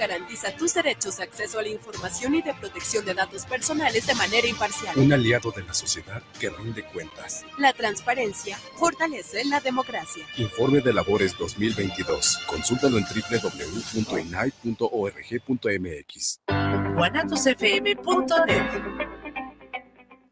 garantiza tus derechos, acceso a la información y de protección de datos personales de manera imparcial. Un aliado de la sociedad que rinde cuentas. La transparencia fortalece la democracia. Informe de labores 2022. Consúltalo en www.inai.org.mx.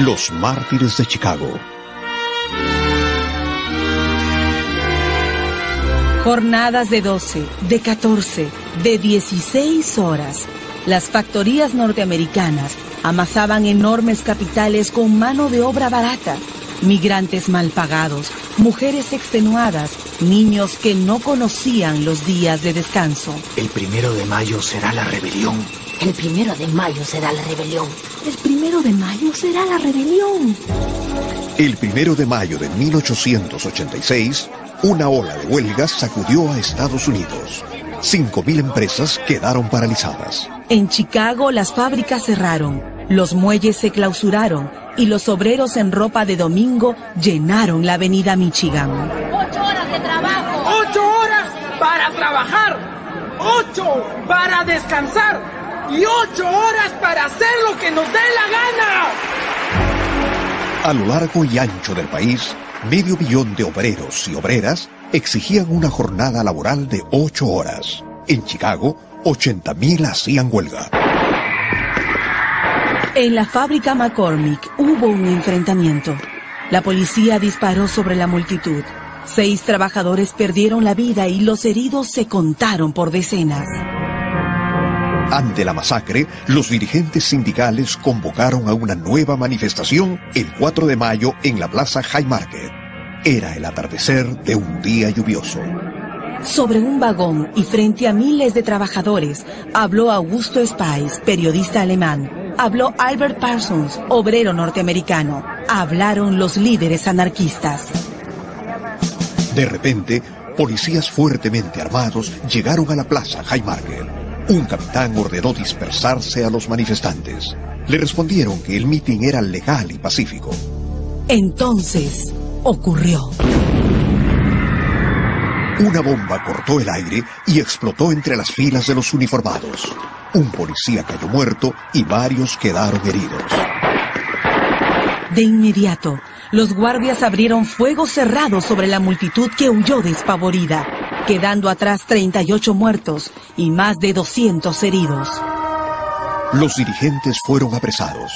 Los mártires de Chicago. Jornadas de 12, de 14, de 16 horas. Las factorías norteamericanas amasaban enormes capitales con mano de obra barata, migrantes mal pagados, mujeres extenuadas, niños que no conocían los días de descanso. El primero de mayo será la rebelión. El primero de mayo será la rebelión. El primero de mayo será la rebelión. El primero de mayo de 1886, una ola de huelgas sacudió a Estados Unidos. 5.000 empresas quedaron paralizadas. En Chicago las fábricas cerraron, los muelles se clausuraron y los obreros en ropa de domingo llenaron la avenida Michigan. ¡Ocho horas de trabajo! ¡Ocho horas para trabajar! ¡Ocho para descansar! Y ocho horas para hacer lo que nos dé la gana. A lo largo y ancho del país, medio billón de obreros y obreras exigían una jornada laboral de ocho horas. En Chicago, 80.000 hacían huelga. En la fábrica McCormick hubo un enfrentamiento. La policía disparó sobre la multitud. Seis trabajadores perdieron la vida y los heridos se contaron por decenas. Ante la masacre, los dirigentes sindicales convocaron a una nueva manifestación el 4 de mayo en la Plaza High Market. Era el atardecer de un día lluvioso. Sobre un vagón y frente a miles de trabajadores, habló Augusto Spies, periodista alemán. Habló Albert Parsons, obrero norteamericano. Hablaron los líderes anarquistas. De repente, policías fuertemente armados llegaron a la plaza High Market. Un capitán ordenó dispersarse a los manifestantes. Le respondieron que el mitin era legal y pacífico. Entonces ocurrió. Una bomba cortó el aire y explotó entre las filas de los uniformados. Un policía cayó muerto y varios quedaron heridos. De inmediato, los guardias abrieron fuego cerrado sobre la multitud que huyó despavorida quedando atrás 38 muertos y más de 200 heridos. Los dirigentes fueron apresados.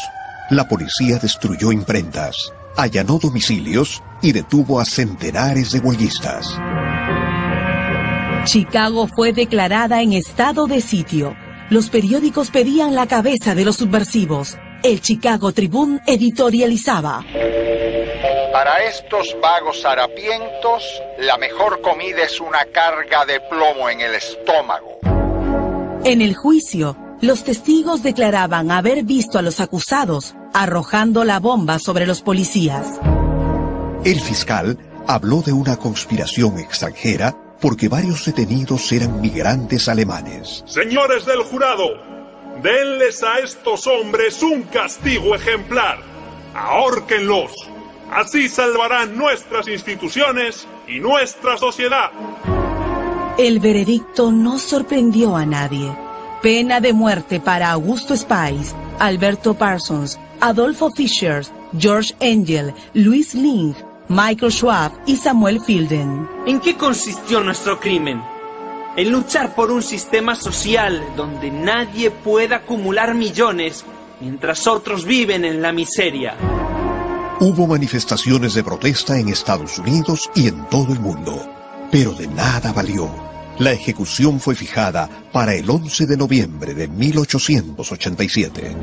La policía destruyó imprentas, allanó domicilios y detuvo a centenares de huelguistas. Chicago fue declarada en estado de sitio. Los periódicos pedían la cabeza de los subversivos. El Chicago Tribune editorializaba. Para estos vagos harapientos, la mejor comida es una carga de plomo en el estómago. En el juicio, los testigos declaraban haber visto a los acusados arrojando la bomba sobre los policías. El fiscal habló de una conspiración extranjera porque varios detenidos eran migrantes alemanes. Señores del jurado, denles a estos hombres un castigo ejemplar. Ahórquenlos. Así salvarán nuestras instituciones y nuestra sociedad. El veredicto no sorprendió a nadie. Pena de muerte para Augusto Spies, Alberto Parsons, Adolfo Fischer, George Engel, Luis Ling, Michael Schwab y Samuel Fielden. ¿En qué consistió nuestro crimen? En luchar por un sistema social donde nadie pueda acumular millones mientras otros viven en la miseria. Hubo manifestaciones de protesta en Estados Unidos y en todo el mundo, pero de nada valió. La ejecución fue fijada para el 11 de noviembre de 1887.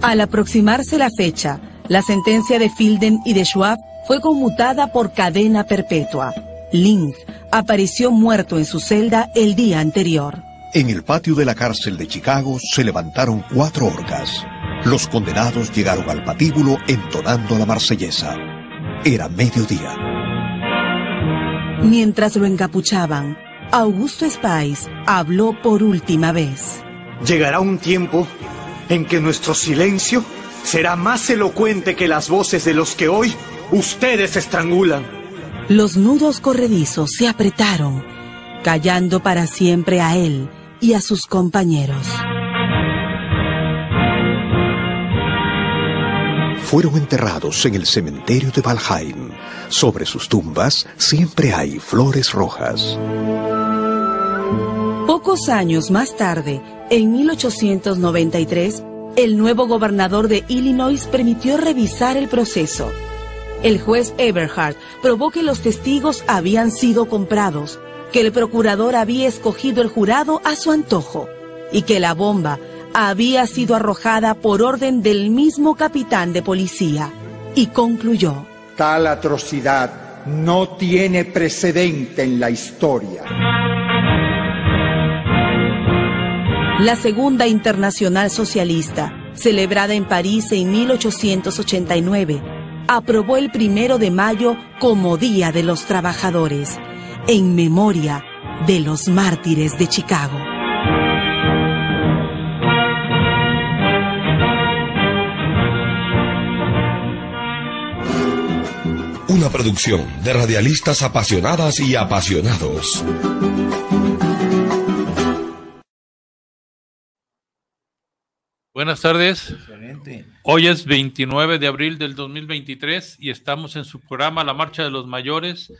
Al aproximarse la fecha, la sentencia de Fielden y de Schwab fue conmutada por cadena perpetua. Ling apareció muerto en su celda el día anterior. En el patio de la cárcel de Chicago se levantaron cuatro orcas. Los condenados llegaron al patíbulo entonando la marsellesa. Era mediodía. Mientras lo encapuchaban, Augusto Spice habló por última vez. Llegará un tiempo en que nuestro silencio será más elocuente que las voces de los que hoy ustedes estrangulan. Los nudos corredizos se apretaron, callando para siempre a él y a sus compañeros. Fueron enterrados en el cementerio de Valheim. Sobre sus tumbas siempre hay flores rojas. Pocos años más tarde, en 1893, el nuevo gobernador de Illinois permitió revisar el proceso. El juez Eberhard probó que los testigos habían sido comprados, que el procurador había escogido el jurado a su antojo y que la bomba había sido arrojada por orden del mismo capitán de policía. Y concluyó. Tal atrocidad no tiene precedente en la historia. La Segunda Internacional Socialista, celebrada en París en 1889, aprobó el primero de mayo como Día de los Trabajadores, en memoria de los mártires de Chicago. Una producción de radialistas apasionadas y apasionados. Buenas tardes. Hoy es 29 de abril del 2023 y estamos en su programa La Marcha de los Mayores,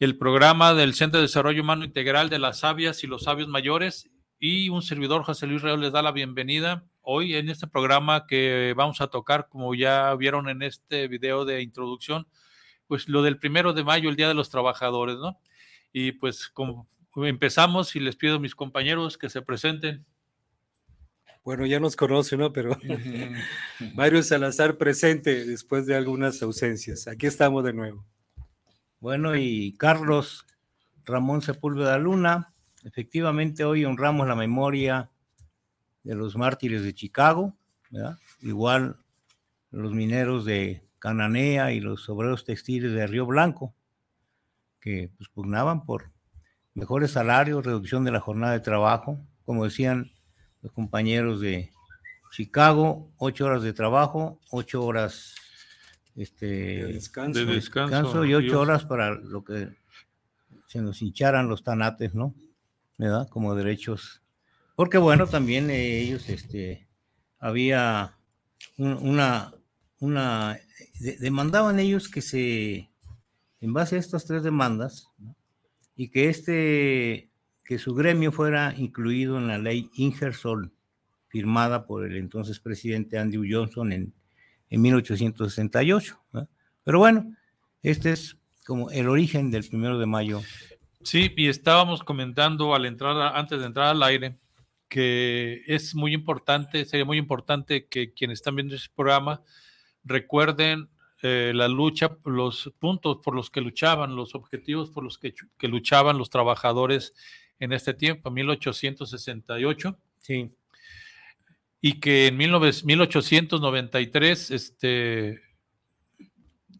el programa del Centro de Desarrollo Humano Integral de las Sabias y los Sabios Mayores. Y un servidor, José Luis Real, les da la bienvenida hoy en este programa que vamos a tocar, como ya vieron en este video de introducción, pues lo del primero de mayo, el Día de los Trabajadores, ¿no? Y pues como empezamos y les pido a mis compañeros que se presenten. Bueno, ya nos conoce, ¿no? Pero Mario Salazar presente después de algunas ausencias. Aquí estamos de nuevo. Bueno, y Carlos Ramón Sepúlveda Luna, efectivamente hoy honramos la memoria de los mártires de Chicago, ¿verdad? Igual los mineros de Cananea y los obreros textiles de Río Blanco, que pues, pugnaban por mejores salarios, reducción de la jornada de trabajo, como decían los compañeros de Chicago, ocho horas de trabajo, ocho horas este, de descanso, de descanso, y ocho horas para lo que se nos hincharan los tanates, ¿no? ¿Verdad? Como derechos. Porque bueno, también eh, ellos, este, había un, una, una, de, demandaban ellos que se, en base a estas tres demandas, y que este que su gremio fuera incluido en la ley Ingersoll, firmada por el entonces presidente Andrew Johnson en, en 1868. ¿no? Pero bueno, este es como el origen del primero de mayo. Sí, y estábamos comentando al entrar, antes de entrar al aire, que es muy importante, sería muy importante que quienes están viendo este programa recuerden eh, la lucha, los puntos por los que luchaban, los objetivos por los que, que luchaban los trabajadores en este tiempo, 1868. Sí. Y que en 1893 este,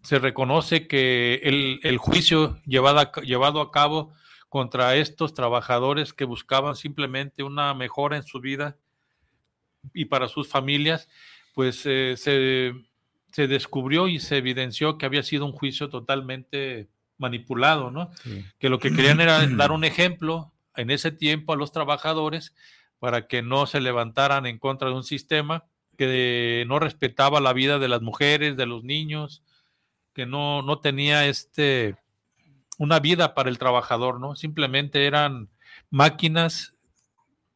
se reconoce que el, el juicio llevado a, llevado a cabo contra estos trabajadores que buscaban simplemente una mejora en su vida y para sus familias, pues eh, se, se, descubrió y se evidenció que había sido un juicio totalmente manipulado, ¿no? Sí. Que lo que querían era dar un ejemplo en ese tiempo a los trabajadores para que no se levantaran en contra de un sistema que no respetaba la vida de las mujeres, de los niños, que no, no tenía este una vida para el trabajador, ¿no? Simplemente eran máquinas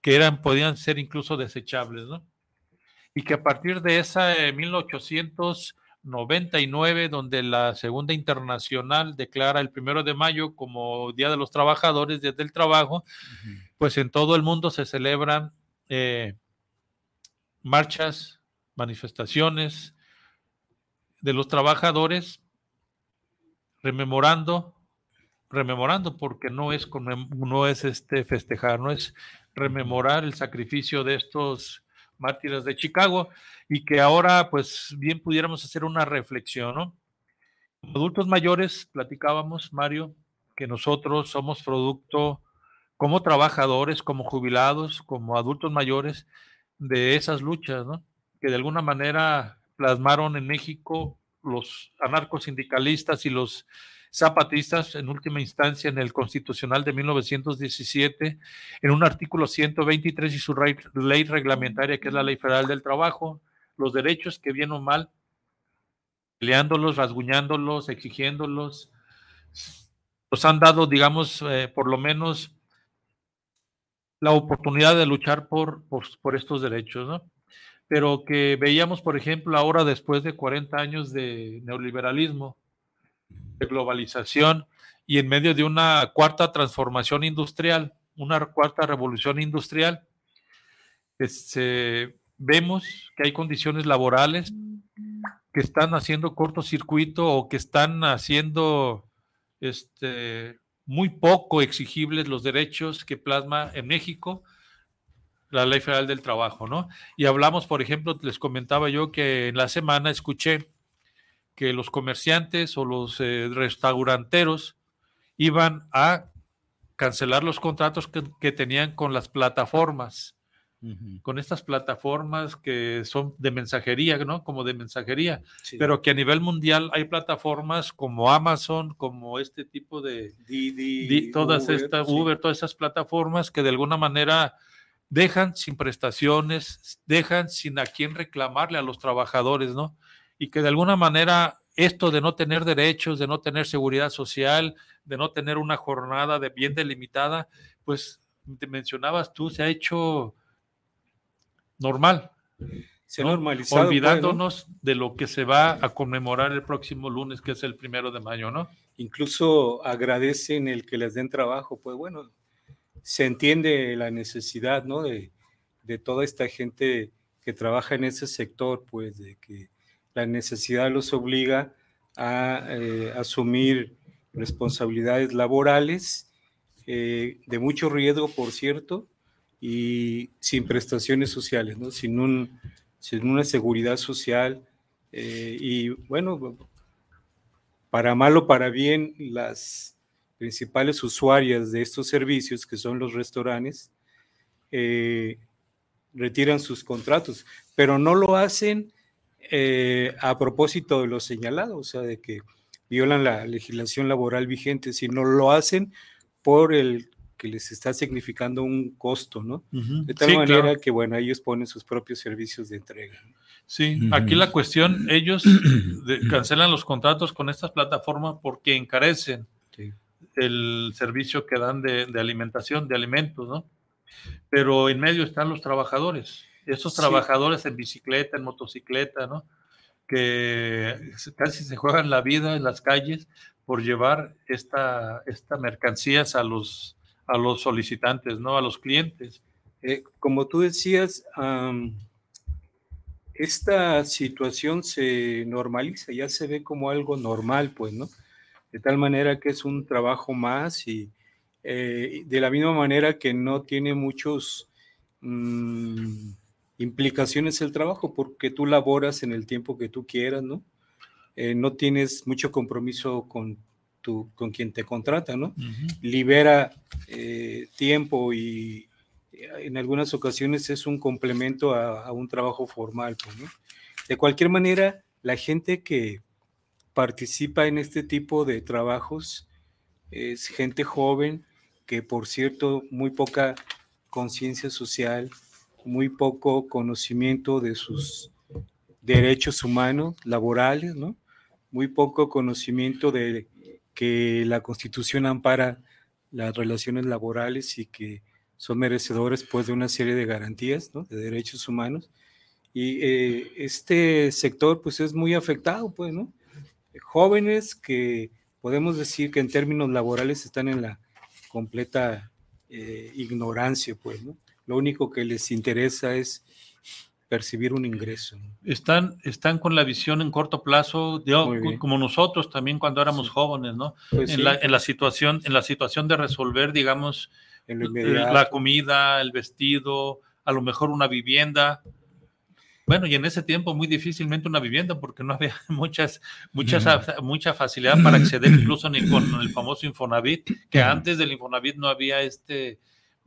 que eran, podían ser incluso desechables, ¿no? Y que a partir de esa eh, 1899, donde la Segunda Internacional declara el primero de mayo como Día de los Trabajadores, Día del Trabajo, uh -huh. pues en todo el mundo se celebran eh, marchas, manifestaciones de los trabajadores, rememorando rememorando, porque no es, no es este festejar, no es rememorar el sacrificio de estos mártires de Chicago y que ahora pues bien pudiéramos hacer una reflexión, ¿no? adultos mayores, platicábamos, Mario, que nosotros somos producto como trabajadores, como jubilados, como adultos mayores de esas luchas, ¿no? Que de alguna manera plasmaron en México los anarcosindicalistas y los zapatistas, en última instancia en el Constitucional de 1917, en un artículo 123 y su ley reglamentaria, que es la Ley Federal del Trabajo, los derechos que bien o mal, peleándolos, rasguñándolos, exigiéndolos, nos han dado, digamos, eh, por lo menos la oportunidad de luchar por, por, por, estos derechos, ¿no? Pero que veíamos, por ejemplo, ahora después de 40 años de neoliberalismo, de globalización y en medio de una cuarta transformación industrial, una cuarta revolución industrial, este, vemos que hay condiciones laborales que están haciendo cortocircuito o que están haciendo este, muy poco exigibles los derechos que plasma en México la Ley Federal del Trabajo, ¿no? Y hablamos, por ejemplo, les comentaba yo que en la semana escuché que los comerciantes o los eh, restauranteros iban a cancelar los contratos que, tenían con las plataformas, con estas plataformas que son de mensajería, ¿no? Como de mensajería, pero que a nivel mundial hay plataformas como Amazon, como este tipo de, todas estas Uber, todas esas plataformas que de alguna manera dejan sin prestaciones, dejan sin a quién reclamarle a los trabajadores, ¿no? Y que de alguna manera esto de no tener derechos, de no tener seguridad social, de no tener una jornada de bien delimitada, pues te mencionabas tú, se ha hecho normal. Se ha normalizado. Pues, Olvidándonos de lo que se va a conmemorar el próximo lunes, que es el primero de mayo, ¿no? Incluso agradecen el que les den trabajo, pues bueno, se entiende la necesidad, ¿no? De, de toda esta gente que trabaja en ese sector, pues de que la necesidad los obliga a eh, asumir responsabilidades laborales eh, de mucho riesgo, por cierto, y sin prestaciones sociales, ¿no? sin, un, sin una seguridad social. Eh, y bueno, para mal o para bien, las principales usuarias de estos servicios, que son los restaurantes, retiran sus contratos, pero no lo hacen eh, a propósito de lo señalado, o sea, de que violan la legislación laboral vigente, sino lo hacen por el que les está significando un costo, ¿no? De tal manera que, bueno, ellos ponen sus propios servicios de entrega. Sí, aquí la cuestión, ellos cancelan los contratos con estas plataformas porque encarecen el servicio que dan de, de, alimentación, de alimentos, ¿no? Pero en medio están los trabajadores esos trabajadores en bicicleta, en motocicleta, ¿no? Que casi se juegan la vida en las calles por llevar esta, esta mercancías a los, a los solicitantes, ¿no? A los clientes. Eh, como tú decías, esta situación se normaliza, ya se ve como algo normal, pues, ¿no? De tal manera que es un trabajo más y eh, de la misma manera que no tiene muchos... Mm, implicaciones el trabajo porque tú laboras en el tiempo que tú quieras, ¿no? Eh, no tienes mucho compromiso con, tu, con quien te contrata, ¿no? Libera eh, tiempo y eh, en algunas ocasiones es un complemento a, un trabajo formal, pues, ¿no? De cualquier manera, la gente que participa en este tipo de trabajos es gente joven que, por cierto, muy poca conciencia social, muy poco conocimiento de sus derechos humanos laborales, ¿no? Muy poco conocimiento de que la Constitución ampara las relaciones laborales y que son merecedores pues de una serie de garantías, ¿no? De derechos humanos. Y eh, este sector pues es muy afectado, pues, ¿no? Jóvenes que podemos decir que en términos laborales están en la completa eh, ignorancia, pues, ¿no? Lo único que les interesa es percibir un ingreso. Están, están con la visión en corto plazo, como nosotros también cuando éramos jóvenes, ¿no? Pues en, la, en, la, situación, en la situación de resolver, digamos, la comida, el vestido, a lo mejor una vivienda. Bueno, y en ese tiempo muy difícilmente una vivienda porque no había muchas, muchas, mucha facilidad para acceder incluso ni con el famoso Infonavit, que antes del Infonavit no había este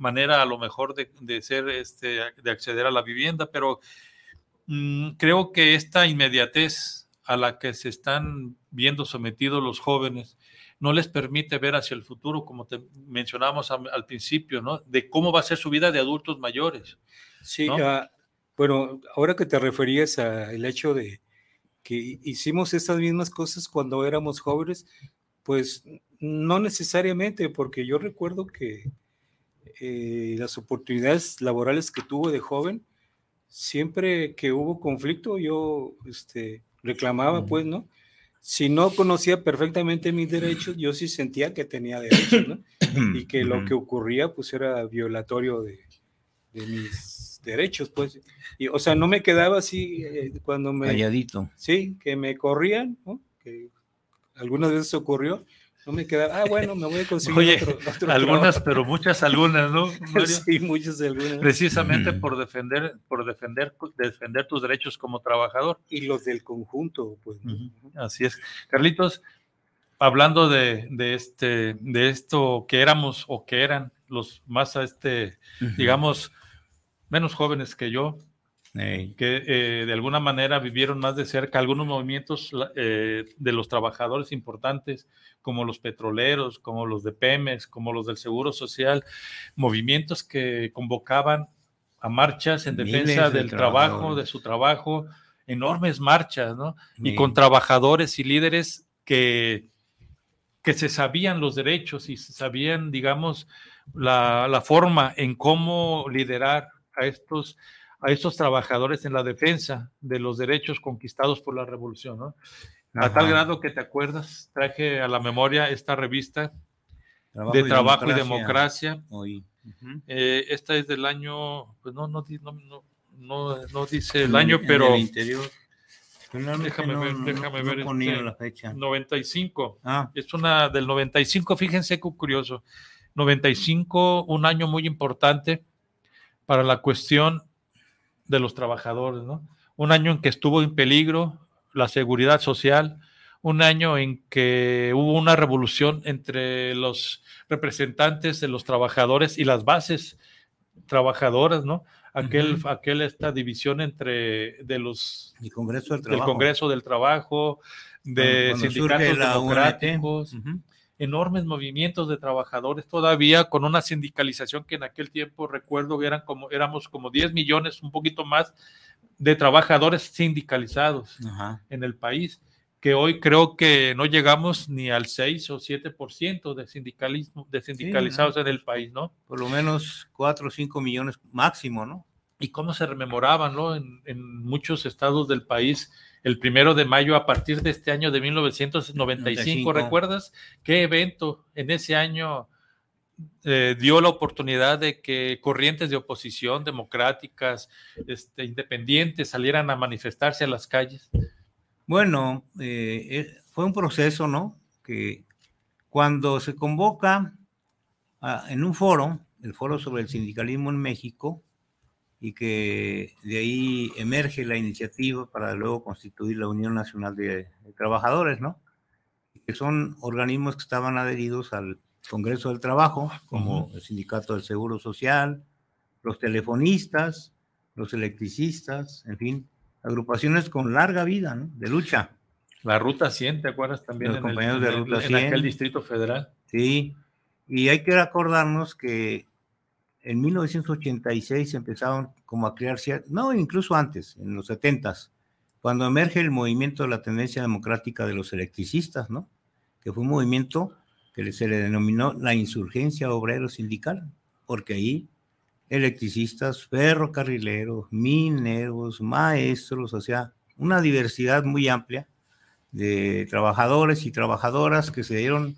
manera a lo mejor de, ser, este, de acceder a la vivienda, pero mm, creo que esta inmediatez a la que se están viendo sometidos los jóvenes no les permite ver hacia el futuro, como te mencionábamos al, principio, ¿no? De cómo va a ser su vida de adultos mayores. Sí, ah, bueno, ahora que te referías al hecho de que hicimos estas mismas cosas cuando éramos jóvenes, pues no necesariamente, porque yo recuerdo que eh, las oportunidades laborales que tuve de joven, siempre que hubo conflicto, yo este, reclamaba, pues, ¿no? si no conocía perfectamente mis derechos, yo sí sentía que tenía derechos, ¿no? Y que lo que ocurría, pues, era violatorio de, mis derechos, pues. Y, o sea, no me quedaba así eh, cuando me... Calladito. Sí, que me corrían, ¿no? Que algunas veces ocurrió, no me quedaba, ah, bueno, me voy a conseguir Oye, algunas, pero muchas algunas, ¿no? sí, muchas algunas. Precisamente por defender, por defender, defender tus derechos como trabajador. Y los del conjunto, pues. Así es. Carlitos, hablando de, de, este, de esto que éramos o que eran los más, este, digamos, menos jóvenes que yo, que eh, de alguna manera vivieron más de cerca algunos movimientos eh, de los trabajadores importantes, como los petroleros, como los de Pemex, como los del Seguro Social, movimientos que convocaban a marchas en defensa del trabajo, de su trabajo, enormes marchas, ¿no? Y con trabajadores y líderes que, que se sabían los derechos y se sabían, digamos, la, la forma en cómo liderar a estos a estos trabajadores en la defensa de los derechos conquistados por la revolución. ¿no? A tal grado que te acuerdas, traje a la memoria esta revista de Trabajo y Democracia. Eh, esta es del año, pues no, no, no, no, no dice el año, pero... interior. Déjame ver, déjame ver. Este, la fecha. 95. Ah. Es una del 95, fíjense qué curioso. 95, un año muy importante para la cuestión de los trabajadores, ¿no? Un año en que estuvo en peligro la seguridad social, un año en que hubo una revolución entre los representantes de los trabajadores y las bases trabajadoras, ¿no? Aquel, aquel esta división entre de los El Congreso del Trabajo, del Congreso del Trabajo, de sindicatos democráticos, enormes movimientos de trabajadores todavía con una sindicalización que en aquel tiempo recuerdo eran como éramos como 10 millones, un poquito más de trabajadores sindicalizados en el país, que hoy creo que no llegamos ni al 6 o 7% de sindicalismo de sindicalizados en el país, ¿no? Por lo menos 4 o 5 millones máximo, ¿no? Y cómo se rememoraban, ¿no? En, en muchos estados del país el primero de mayo a partir de este año de 1995. ¿Recuerdas qué evento en ese año eh, dio la oportunidad de que corrientes de oposición democráticas, este, independientes, salieran a manifestarse a las calles? Bueno, eh, eh, fue un proceso, ¿no? Que cuando se convoca en un foro, el foro sobre el sindicalismo en México, y que de ahí emerge la iniciativa para luego constituir la Unión Nacional de, Trabajadores, ¿no? Que son organismos que estaban adheridos al Congreso del Trabajo, como el Sindicato del Seguro Social, los telefonistas, los electricistas, en fin, agrupaciones con larga vida, ¿no? De lucha. La Ruta 100, ¿te acuerdas también? Los compañeros de Ruta 100. En aquel distrito federal. Sí, y hay que acordarnos que en 1986 empezaron como a crearse, no, incluso antes, en los 70 cuando emerge el movimiento de la tendencia democrática de los electricistas, ¿no? Que fue un movimiento que se le denominó la insurgencia obrero sindical, porque ahí electricistas, ferrocarrileros, mineros, maestros, o sea, una diversidad muy amplia de trabajadores y trabajadoras que se dieron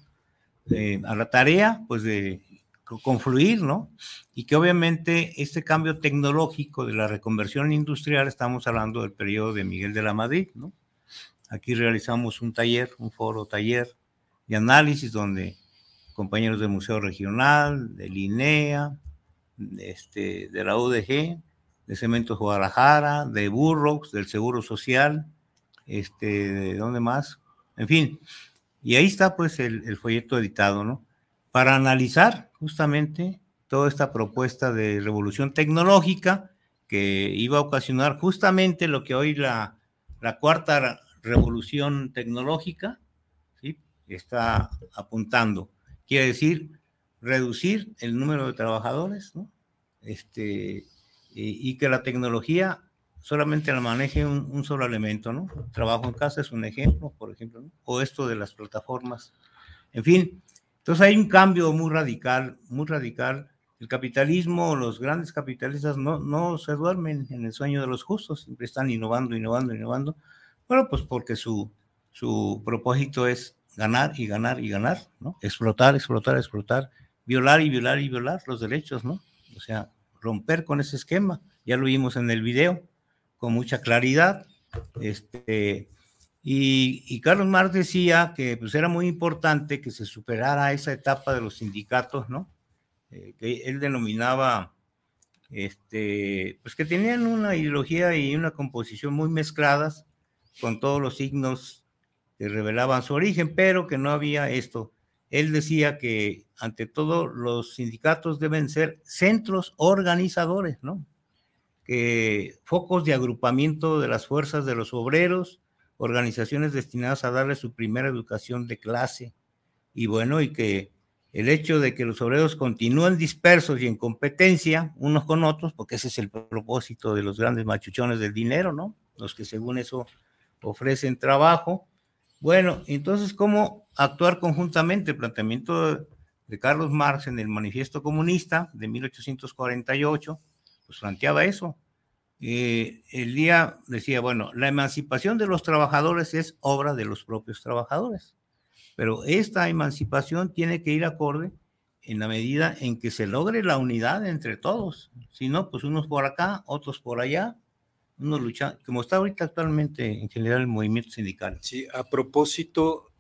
eh, a la tarea, pues, de confluir, ¿no? Y que obviamente este cambio tecnológico de la reconversión industrial, estamos hablando del periodo de Miguel de la Madrid, ¿no? Aquí realizamos un taller, un foro taller de análisis donde compañeros del Museo Regional, del INEA, este, de la UDG, de Cementos Guadalajara, de Burroughs, del Seguro Social, este, ¿de dónde más? En fin, y ahí está pues el, el folleto editado, ¿no? Para analizar justamente toda esta propuesta de revolución tecnológica que iba a ocasionar justamente lo que hoy la, la cuarta revolución tecnológica ¿sí? está apuntando. Quiere decir reducir el número de trabajadores, ¿no? Este, y, que la tecnología solamente la maneje un, solo elemento, ¿no? Trabajo en casa es un ejemplo, por ejemplo, o esto de las plataformas. En fin, entonces hay un cambio muy radical, muy radical. El capitalismo, los grandes capitalistas no, se duermen en el sueño de los justos, siempre están innovando, innovando, innovando. Bueno, pues porque su, su propósito es ganar y ganar y ganar, ¿no? Explotar, explotar, explotar, violar y violar y violar los derechos, ¿no? O sea, romper con ese esquema. Ya lo vimos en el video con mucha claridad. Este, y, y, Carlos Marx decía que pues, era muy importante que se superara esa etapa de los sindicatos, ¿no? Eh, que él denominaba, este, pues que tenían una ideología y una composición muy mezcladas, con todos los signos que revelaban su origen, pero que no había esto. Él decía que ante todo los sindicatos deben ser centros organizadores, ¿no? Que focos de agrupamiento de las fuerzas de los obreros, organizaciones destinadas a darle su primera educación de clase. Y bueno, y que el hecho de que los obreros continúen dispersos y en competencia unos con otros, porque ese es el propósito de los grandes machuchones del dinero, ¿no? Los que según eso ofrecen trabajo. Bueno, entonces, ¿cómo actuar conjuntamente? El planteamiento de Carlos Marx en el Manifiesto Comunista de 1848, pues planteaba eso. Eh, el día decía, bueno, la emancipación de los trabajadores es obra de los propios trabajadores, pero esta emancipación tiene que ir acorde en la medida en que se logre la unidad entre todos. Si no, pues unos por acá, otros por allá, unos luchan, como está ahorita actualmente en general el movimiento sindical. Sí, a propósito,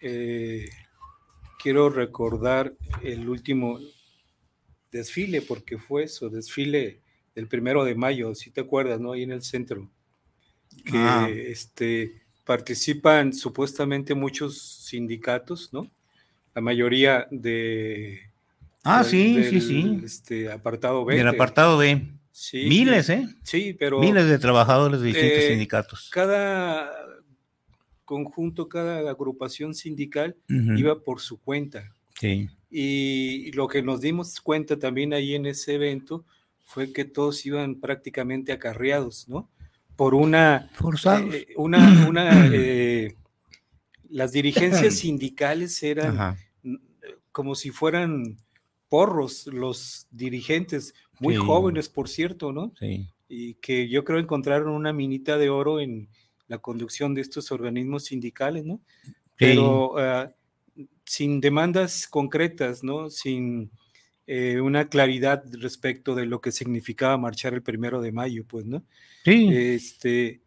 eh, quiero recordar el último desfile, porque fue eso, desfile el primero de mayo, si te acuerdas, ¿no? Ahí en el centro, que ah. este, participan supuestamente muchos sindicatos, ¿no? La mayoría de... Ah, de, sí, del, sí, sí. Este, apartado B. Del apartado B. Sí, Miles, ¿eh? Sí, pero... Miles de trabajadores de distintos eh, sindicatos. Cada conjunto, cada agrupación sindical uh -huh. iba por su cuenta. Sí. Y lo que nos dimos cuenta también ahí en ese evento fue que todos iban prácticamente acarreados, ¿no? Por una... Forzados. Eh, una, una eh, las dirigencias sindicales eran Ajá. como si fueran porros los dirigentes, muy sí. jóvenes, por cierto, ¿no? Sí. Y que yo creo encontraron una minita de oro en la conducción de estos organismos sindicales, ¿no? Sí. Pero uh, sin demandas concretas, ¿no? Sin eh, una claridad respecto de lo que significaba marchar el primero de mayo, pues, ¿no? Sí. Este,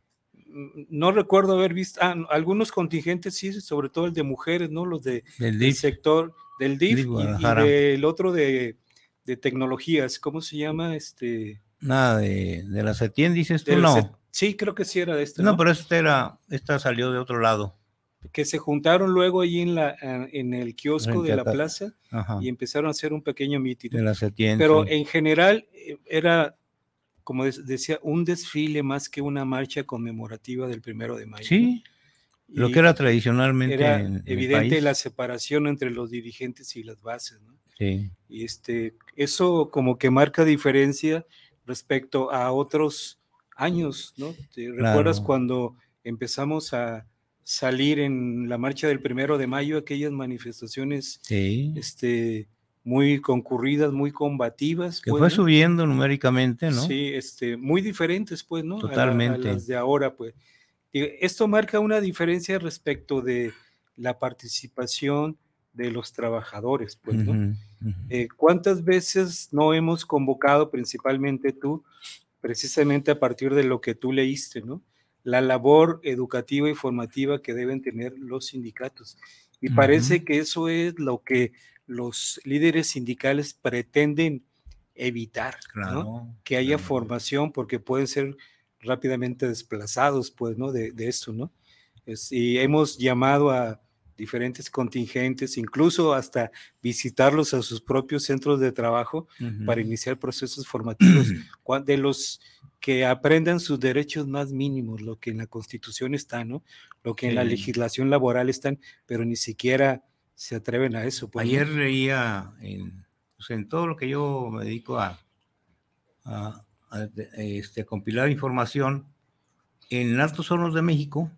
no recuerdo haber visto ah, algunos contingentes, sí, sobre todo el de mujeres, ¿no? Los de, del, del sector del DIF y, y, del otro de, de, tecnologías, ¿cómo se llama? Este. Nada, de, de la CETIEN, dices tú, no. Sí, creo que sí era de este. No, ¿no? pero este era, esta salió de otro lado que se juntaron luego ahí en, la, en el kiosco de la plaza Ajá. y empezaron a hacer un pequeño mitin. Pero en general eh, era, como decía, un desfile más que una marcha conmemorativa del primero de mayo. Sí, ¿no? lo que era tradicionalmente. Era en, evidente la separación entre los dirigentes y las bases. ¿no? Sí. Y este, eso como que marca diferencia respecto a otros años, ¿no? ¿Te ¿Recuerdas claro. cuando empezamos a salir en la marcha del primero de mayo, aquellas manifestaciones sí. este, muy concurridas, muy combativas. Que pues, fue ¿no? subiendo numéricamente, ¿no? Sí, este, muy diferentes, pues, ¿no? Totalmente. A, a las de ahora, pues. Y esto marca una diferencia respecto de la participación de los trabajadores, pues, ¿no? Eh, ¿Cuántas veces no hemos convocado, principalmente tú, precisamente a partir de lo que tú leíste, ¿no? La labor educativa y formativa que deben tener los sindicatos. Y parece que eso es lo que los líderes sindicales pretenden evitar, ¿no? Que haya formación porque pueden ser rápidamente desplazados, pues, ¿no? De, de esto, ¿no? y hemos llamado a diferentes contingentes, incluso hasta visitarlos a sus propios centros de trabajo para iniciar procesos formativos de los que aprendan sus derechos más mínimos, lo que en la Constitución está, ¿no? Lo que en la legislación laboral están, pero ni siquiera se atreven a eso. Pues, Ayer leía en, pues, en, todo lo que yo me dedico a, a, este, compilar información, en Altos Hornos de México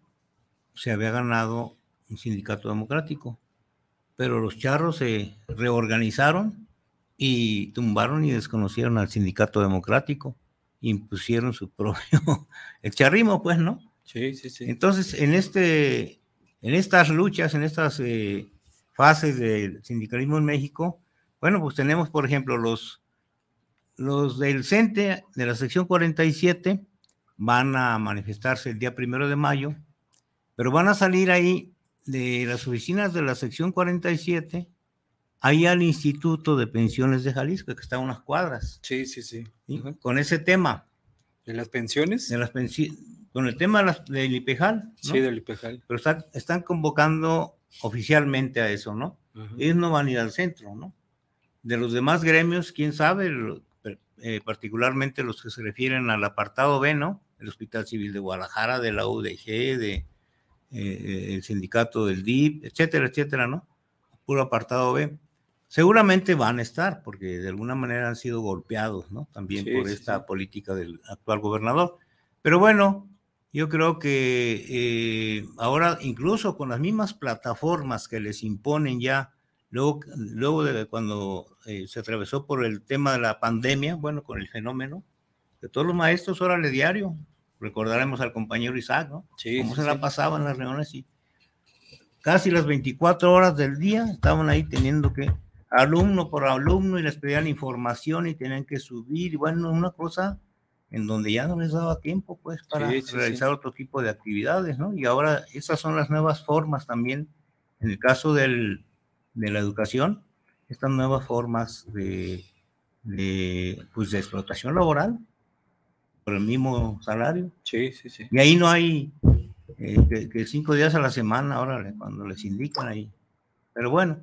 se había ganado un sindicato democrático, pero los charros se reorganizaron y tumbaron y desconocieron al sindicato democrático, impusieron su propio, el charrismo, pues, ¿no? Sí, sí, sí. Entonces, en, este, en estas luchas, en estas eh, fases del sindicalismo en México, bueno, pues tenemos, por ejemplo, los, los del CENTE de la sección 47 van a manifestarse el día primero de mayo, pero van a salir ahí de las oficinas de la sección 47, ahí al Instituto de Pensiones de Jalisco, que está a unas cuadras. Sí, sí, sí. Con ese tema. ¿De las pensiones? De las con el tema del IPEJAL. Sí, del IPEJAL. Pero están convocando oficialmente a eso, ¿no? Ellos no van a ir al centro, ¿no? De los demás gremios, quién sabe, eh, particularmente los que se refieren al apartado B, ¿no? El Hospital Civil de Guadalajara, de la UDG, de eh, el sindicato del DIP, etcétera, etcétera, ¿no? Puro apartado B. Seguramente van a estar, porque de alguna manera han sido golpeados, ¿no? También por esta política del actual gobernador. Pero bueno, yo creo que eh, ahora incluso con las mismas plataformas que les imponen ya, luego, luego de cuando eh, se atravesó por el tema de la pandemia, bueno, con el fenómeno, que todos los maestros órale diario, recordaremos al compañero Isaac, ¿no? Sí. Cómo se la pasaba en las reuniones y casi las 24 horas del día estaban ahí teniendo que, alumno por alumno, y les pedían información y tenían que subir, y bueno, una cosa en donde ya no les daba tiempo, pues, para realizar otro tipo de actividades, ¿no? Y ahora esas son las nuevas formas también, en el caso del, de la educación, estas nuevas formas de, de, pues, de explotación laboral, el mismo salario. Sí, sí, sí. Y ahí no hay eh, que, cinco días a la semana, ahora cuando les indican ahí. Pero bueno,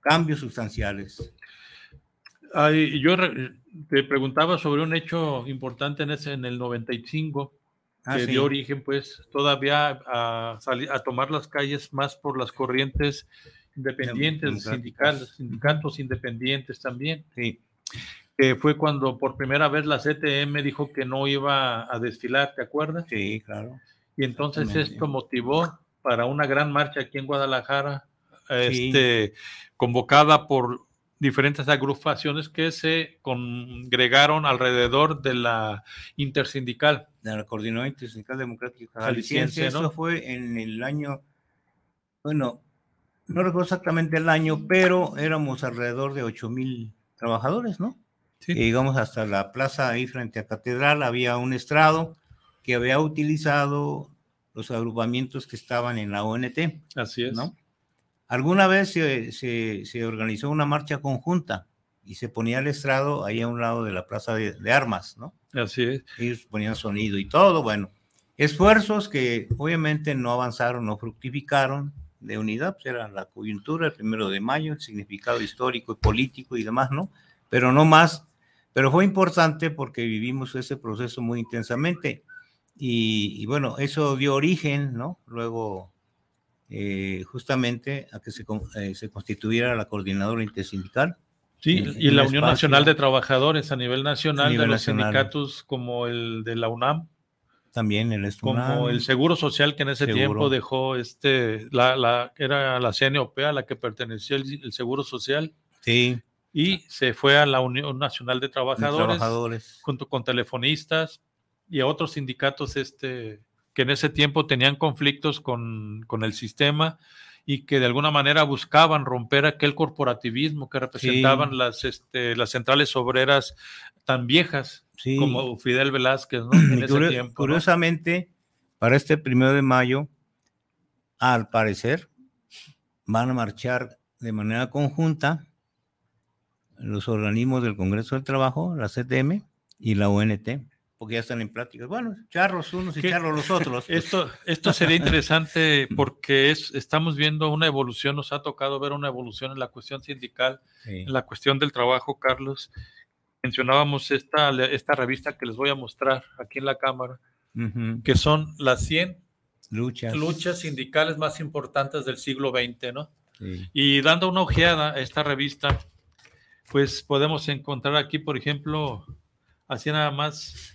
cambios sustanciales. yo te preguntaba sobre un hecho importante en, ese, en el 95 ah, que dio origen pues todavía a, salir, a tomar las calles más por las corrientes independientes, sindicales, sindicatos independientes también. Sí que fue cuando por primera vez la CTM dijo que no iba a desfilar, ¿te acuerdas? Sí, claro. Y entonces esto motivó para una gran marcha aquí en Guadalajara, este, convocada por diferentes agrupaciones que se congregaron alrededor de la intersindical. De la Coordinadora Intersindical Democrática Jalisciense. Eso fue en el año, bueno, no recuerdo exactamente el año, pero éramos alrededor de 8 mil trabajadores, ¿no? Y llegamos hasta la plaza ahí frente a Catedral, había un estrado que había utilizado los agrupamientos que estaban en la ONT. Así es. ¿no? Alguna vez se, se, organizó una marcha conjunta y se ponía el estrado ahí a un lado de la plaza de, armas, ¿no? Así es. Ellos ponían sonido y todo, bueno. Esfuerzos que obviamente no avanzaron, no fructificaron de unidad, pues era la coyuntura, el primero de mayo, el significado histórico y político y demás, ¿no? Pero no más pero fue importante porque vivimos ese proceso muy intensamente. Y, bueno, eso dio origen, ¿no? Luego, eh, justamente, a que se, eh, se, constituyera la coordinadora intersindical. Sí, y la Unión Nacional de Trabajadores a nivel nacional de los sindicatos como el de la UNAM. También el Como el Seguro Social que en ese tiempo dejó este, la, la, era la CNOP a la que pertenecía el Seguro Social. Sí y se fue a la Unión Nacional de Trabajadores, junto con telefonistas y a otros sindicatos este, que en ese tiempo tenían conflictos con, con el sistema y que de alguna manera buscaban romper aquel corporativismo que representaban las, este, las centrales obreras tan viejas como Fidel Velázquez, ¿no? En ese tiempo, curiosamente, para este primero de mayo, al parecer, van a marchar de manera conjunta los organismos del Congreso del Trabajo, la CTM y la ONT, porque ya están en pláticas. Bueno, charros unos y charros los otros. Pues. Esto, esto sería interesante porque es, estamos viendo una evolución, nos ha tocado ver una evolución en la cuestión sindical, en la cuestión del trabajo, Carlos. Mencionábamos esta, esta revista que les voy a mostrar aquí en la cámara, que son las 100 luchas. luchas sindicales más importantes del siglo XX, ¿no? Y dando una ojeada a esta revista, pues podemos encontrar aquí, por ejemplo, así nada más,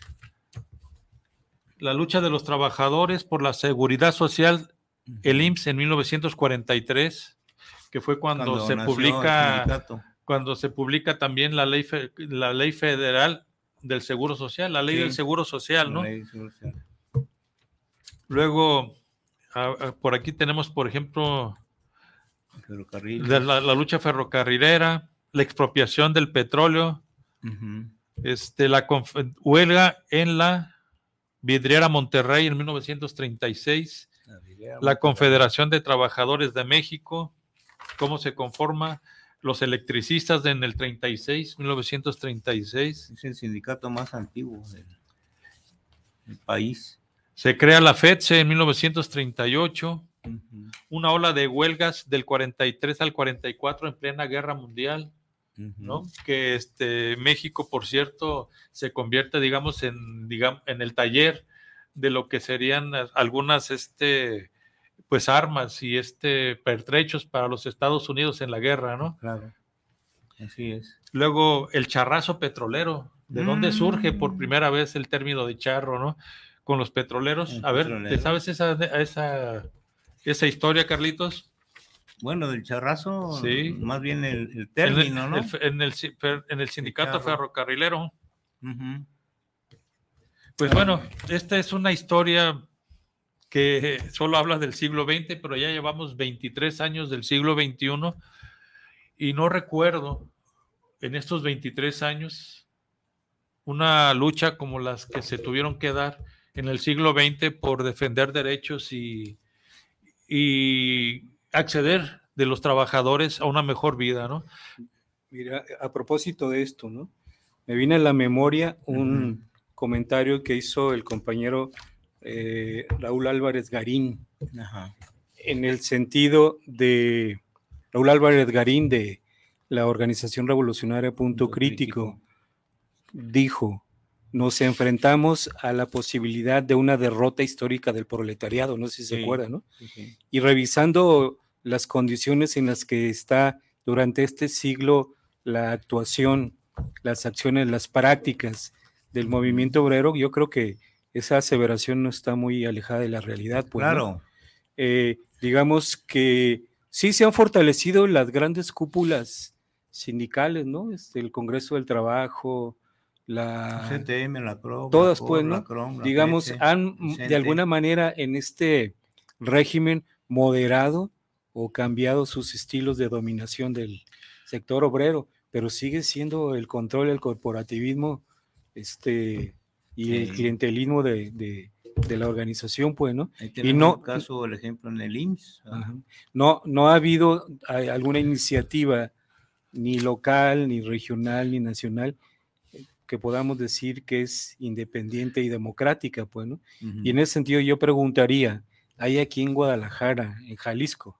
la lucha de los trabajadores por la seguridad social, el IMSS en 1943, que fue cuando, se publica, cuando se publica también la ley, la ley federal del Seguro Social, la ley del Seguro Social, ¿no? Luego, por aquí tenemos, por ejemplo, la, lucha ferrocarrilera, la expropiación del petróleo, este, la huelga en la vidriera Monterrey en 1936, la, Confederación de Trabajadores de México, cómo se conforma, los electricistas en el 36, 1936. Es el sindicato más antiguo del país. Se crea la FEDSE en 1938, una ola de huelgas del 43 al 44 en plena guerra mundial, ¿no? Que este, México, por cierto, se convierte, digamos, en, digamos, en el taller de lo que serían algunas este, pues, armas y este, pertrechos para los Estados Unidos en la guerra, ¿no? Claro. Así es. Luego, el charrazo petrolero, ¿de dónde surge por mm. primera vez el término de charro, ¿no? con los petroleros. a ver, ¿te sabes esa, esa, esa historia, Carlitos? Bueno, del charrazo, sí. más bien el, término, ¿no? en, el, en el sindicato ferrocarrilero. Pues bueno, esta es una historia que solo habla del siglo XX, pero ya llevamos 23 años del siglo XXI y no recuerdo en estos 23 años una lucha como las que se tuvieron que dar en el siglo XX por defender derechos y, y acceder de los trabajadores a una mejor vida, ¿no? Mira, a propósito de esto, ¿no? Me viene a la memoria un comentario que hizo el compañero eh, Raúl Álvarez Garín, en el sentido de Raúl Álvarez Garín de la organización revolucionaria Punto, Crítico, dijo, nos enfrentamos a la posibilidad de una derrota histórica del proletariado, no sé si se acuerdan, ¿no? Y revisando las condiciones en las que está durante este siglo la actuación, las acciones, las prácticas del movimiento obrero, yo creo que esa aseveración no está muy alejada de la realidad. Pues, claro. Eh, digamos que sí se han fortalecido las grandes cúpulas sindicales, ¿no? Este, el Congreso del Trabajo, la CTM, la todas pues, ¿no? digamos, han de alguna manera en este régimen moderado o cambiado sus estilos de dominación del sector obrero, pero sigue siendo el control, el corporativismo este, y el clientelismo de, de, la organización, pues, ¿no? y no, el caso, el ejemplo en el IMSS. No, no ha habido alguna iniciativa ni local, ni regional, ni nacional que podamos decir que es independiente y democrática, pues, ¿no? Y en ese sentido yo preguntaría, ¿hay aquí en Guadalajara, en Jalisco,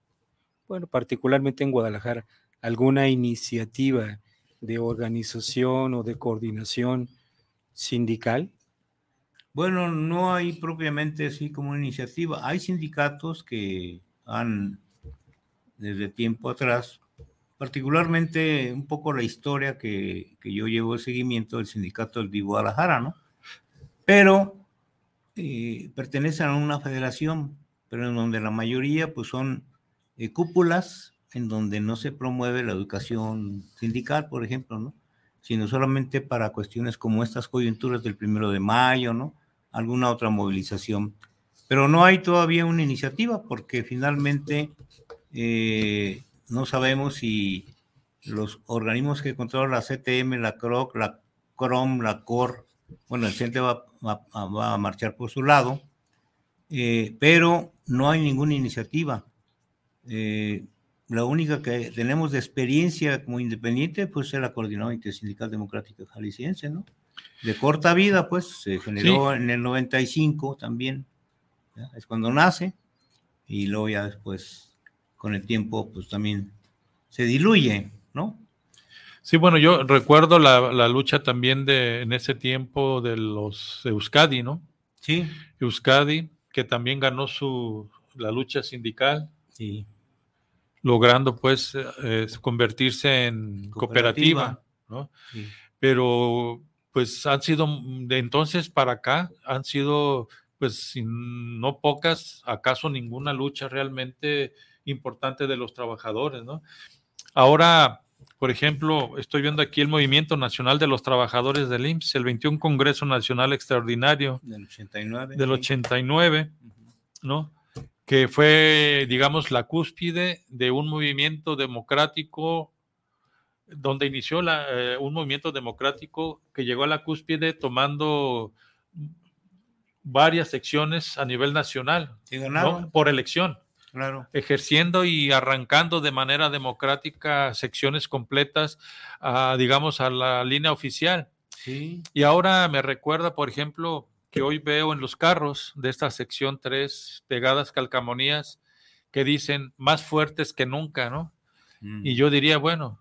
bueno, particularmente en Guadalajara, alguna iniciativa de organización o de coordinación sindical? Bueno, no hay propiamente así como una iniciativa. Hay sindicatos que han, desde tiempo atrás, particularmente un poco la historia que, que yo llevo el seguimiento del sindicato del Guadalajara, ¿no? Pero eh, pertenecen a una federación, pero en donde la mayoría pues son eh, cúpulas en donde no se promueve la educación sindical, por ejemplo, ¿no? Sino solamente para cuestiones como estas coyunturas del primero de mayo, ¿no? Alguna otra movilización. Pero no hay todavía una iniciativa porque finalmente eh, no sabemos si los organismos que controlan la CTM, la CROC, la CROM, la COR, bueno, el CENTE va, va, a marchar por su lado, eh, pero no hay ninguna iniciativa. Eh, la única que tenemos de experiencia como independiente, pues es la Coordinadora Intersindical Democrática Jalisciense, ¿no? De corta vida, pues se generó en el 95 también, es cuando nace, y luego ya después, con el tiempo, pues también se diluye, ¿no? Sí, bueno, yo recuerdo la, la, lucha también de en ese tiempo de los Euskadi, ¿no? Sí. Euskadi, que también ganó su la lucha sindical. Sí. Logrando pues eh, convertirse en cooperativa, ¿no? Sí. Pero pues han sido de entonces para acá, han sido pues no pocas, acaso ninguna lucha realmente importante de los trabajadores, ¿no? Ahora, por ejemplo, estoy viendo aquí el Movimiento Nacional de los Trabajadores del IMSS, el 21 Congreso Nacional Extraordinario del 89, del 89 ¿no? Que fue, digamos, la cúspide de un movimiento democrático donde inició la, eh, un movimiento democrático que llegó a la cúspide tomando varias secciones a nivel nacional ¿no? por elección. Claro. ejerciendo y arrancando de manera democrática secciones completas, a, digamos, a la línea oficial. Sí. Y ahora me recuerda, por ejemplo, que hoy veo en los carros de esta sección 3 pegadas calcamonías que dicen más fuertes que nunca, ¿no? Mm. Y yo diría, bueno,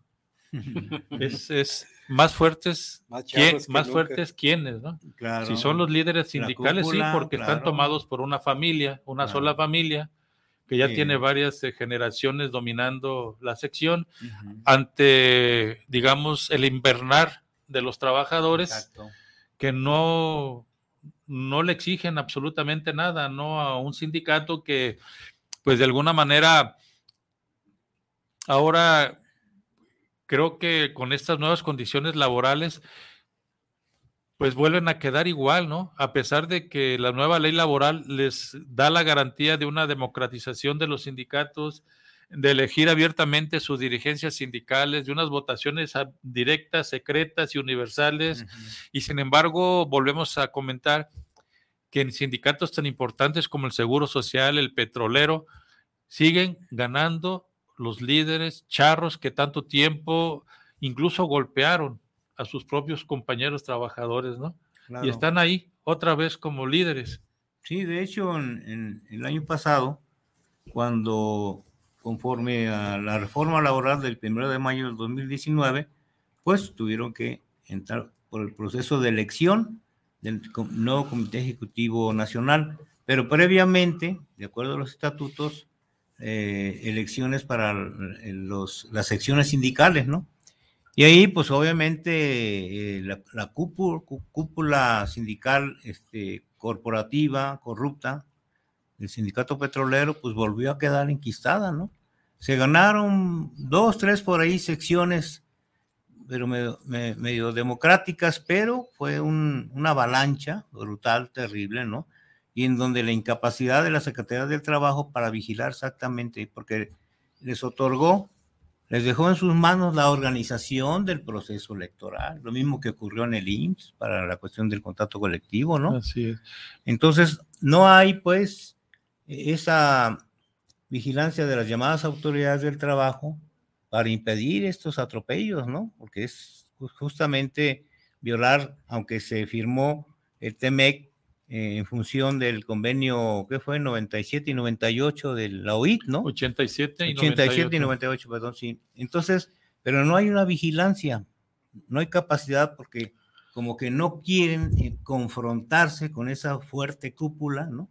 es, es más fuertes, Más ¿quién- más fuertes quiénes, ¿no? Claro. Si son los líderes sindicales, cúpula, sí, porque están tomados por una familia, una Claro. sola familia, que ya Sí. tiene varias eh, generaciones dominando la sección, ante, digamos, el invernar de los trabajadores Exacto. que no, no le exigen absolutamente nada, ¿no? A un sindicato que, pues de alguna manera, ahora creo que con estas nuevas condiciones laborales, pues vuelven a quedar igual, ¿no? A pesar de que la nueva ley laboral les da la garantía de una democratización de los sindicatos, de elegir abiertamente sus dirigencias sindicales, de unas votaciones directas, secretas y universales, y sin embargo volvemos a comentar que en sindicatos tan importantes como el Seguro Social, el petrolero, siguen ganando los líderes charros que tanto tiempo incluso golpearon a sus propios compañeros trabajadores, ¿no? Claro. Y están ahí otra vez como líderes. Sí, de hecho, en, en- el año pasado, cuando conforme a la reforma laboral del 1 de mayo del 2019, pues tuvieron que entrar por el proceso de elección del nuevo Comité Ejecutivo Nacional, pero previamente, de acuerdo a los estatutos, eh, elecciones para las secciones sindicales, ¿no? Y ahí, pues obviamente, eh, la, la cúpula, cú- cúpula sindical este, corporativa, corrupta, el sindicato petrolero, pues volvió a quedar enquistada, ¿no? Se ganaron dos, tres por ahí secciones, pero medio, me- medio democráticas, pero fue un- una avalancha brutal, terrible, ¿no? Y en donde la incapacidad de la Secretaría del Trabajo para vigilar exactamente, porque les otorgó les dejó en sus manos la organización del proceso electoral, lo mismo que ocurrió en el IMSS para la cuestión del contrato colectivo, ¿no? Así es. Entonces, no hay pues esa vigilancia de las llamadas autoridades del trabajo para impedir estos atropellos, ¿no? Porque es ju- justamente violar, aunque se firmó el TEMEC eh, en función del convenio, ¿qué fue? 97 y 98 de la OIT, ¿no? 87 y 87 y 98. 98, perdón, sí. Entonces, pero no hay una vigilancia, no hay capacidad porque como que no quieren eh, confrontarse con esa fuerte cúpula, ¿no?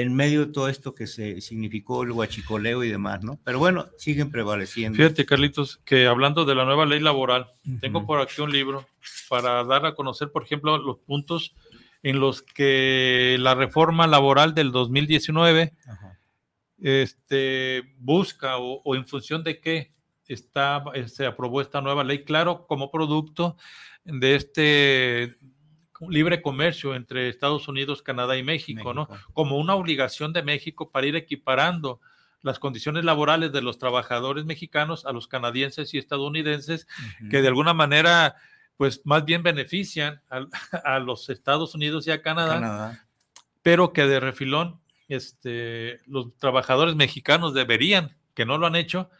En medio de todo esto que se significó el huachicoleo y demás, ¿no? Pero bueno, siguen prevaleciendo. Fíjate, Carlitos, que hablando de la nueva ley laboral, tengo por aquí un libro para dar a conocer, por ejemplo, los puntos en los que la reforma laboral del 2019 este, busca o, o en función de qué está, eh, se aprobó esta nueva ley, claro, como producto de este libre comercio entre Estados Unidos, Canadá y México, ¿no? Como una obligación de México para ir equiparando las condiciones laborales de los trabajadores mexicanos a los canadienses y estadounidenses, que de alguna manera, pues más bien benefician a, a los Estados Unidos y a Canadá, Canadá. pero que de refilón este, los trabajadores mexicanos deberían, que no lo han hecho,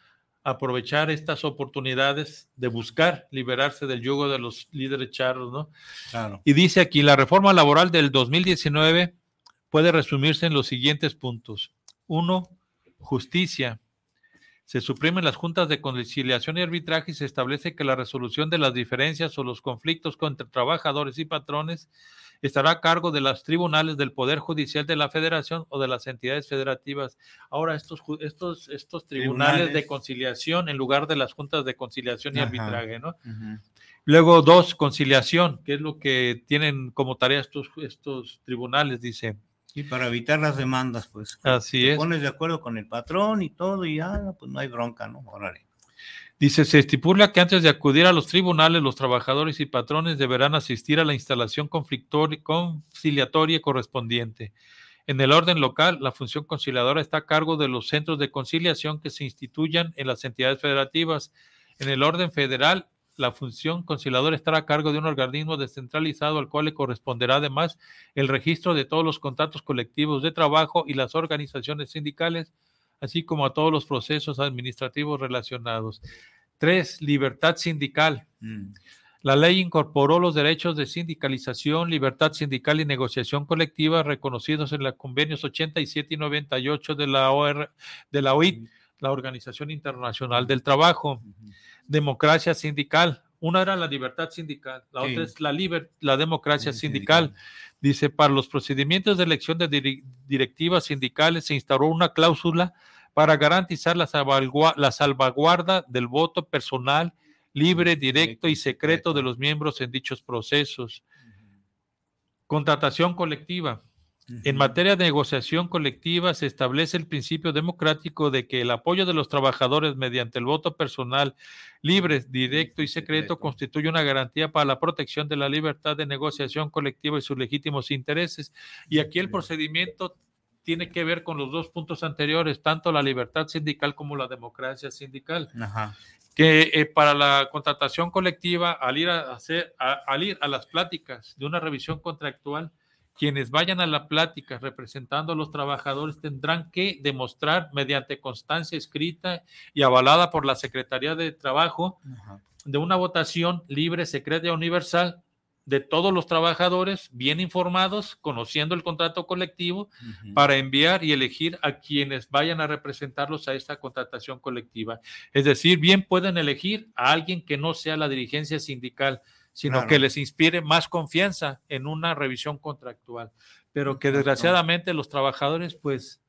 aprovechar estas oportunidades de buscar liberarse del yugo de los líderes charros, ¿no? Claro. Y dice aquí, la reforma laboral del 2019 puede resumirse en los siguientes puntos. Uno, justicia. Se suprimen las juntas de conciliación y arbitraje y se establece que la resolución de las diferencias o los conflictos entre trabajadores y patrones estará a cargo de los tribunales del Poder Judicial de la Federación o de las entidades federativas. Ahora, estos, estos, estos tribunales, Tribunales. de conciliación en lugar de las juntas de conciliación y Ajá. arbitraje, ¿no? Luego, dos, conciliación, que es lo que tienen como tarea estos, estos tribunales, dice. Y para evitar las demandas, pues. Así te es. pones de acuerdo con el patrón y todo, y ya, pues no hay bronca, ¿no? Órale. Dice, se estipula que antes de acudir a los tribunales, los trabajadores y patrones deberán asistir a la instalación conciliatoria correspondiente. En el orden local, la función conciliadora está a cargo de los centros de conciliación que se instituyan en las entidades federativas. En el orden federal, la función conciliadora estará a cargo de un organismo descentralizado al cual le corresponderá además el registro de todos los contratos colectivos de trabajo y las organizaciones sindicales, así como a todos los procesos administrativos relacionados. Tres, libertad sindical. Mm. La ley incorporó los derechos de sindicalización, libertad sindical y negociación colectiva reconocidos en los convenios 87 y 98 de la, OR, de la OIT, la Organización Internacional del Trabajo. Democracia sindical. Una era la libertad sindical, la Sí. otra es la, liber- la democracia sindical. Dice, para los procedimientos de elección de directivas sindicales se instauró una cláusula para garantizar la, salvagua- la salvaguarda del voto personal libre, directo y secreto de los miembros en dichos procesos. Contratación colectiva. En materia de negociación colectiva se establece el principio democrático de que el apoyo de los trabajadores mediante el voto personal libre, directo y secreto constituye una garantía para la protección de la libertad de negociación colectiva y sus legítimos intereses. Y aquí el procedimiento tiene que ver con los dos puntos anteriores, tanto la libertad sindical como la democracia sindical Ajá. que eh, para la contratación colectiva, al ir a hacer, a- al ir a las pláticas de una revisión contractual, quienes vayan a la plática representando a los trabajadores tendrán que demostrar mediante constancia escrita y avalada por la Secretaría de Trabajo Ajá. de una votación libre, secreta y universal de todos los trabajadores bien informados, conociendo el contrato colectivo, para enviar y elegir a quienes vayan a representarlos a esta contratación colectiva. Es decir, bien pueden elegir a alguien que no sea la dirigencia sindical, sino Claro. que les inspire más confianza en una revisión contractual. Pero que desgraciadamente los trabajadores, pues,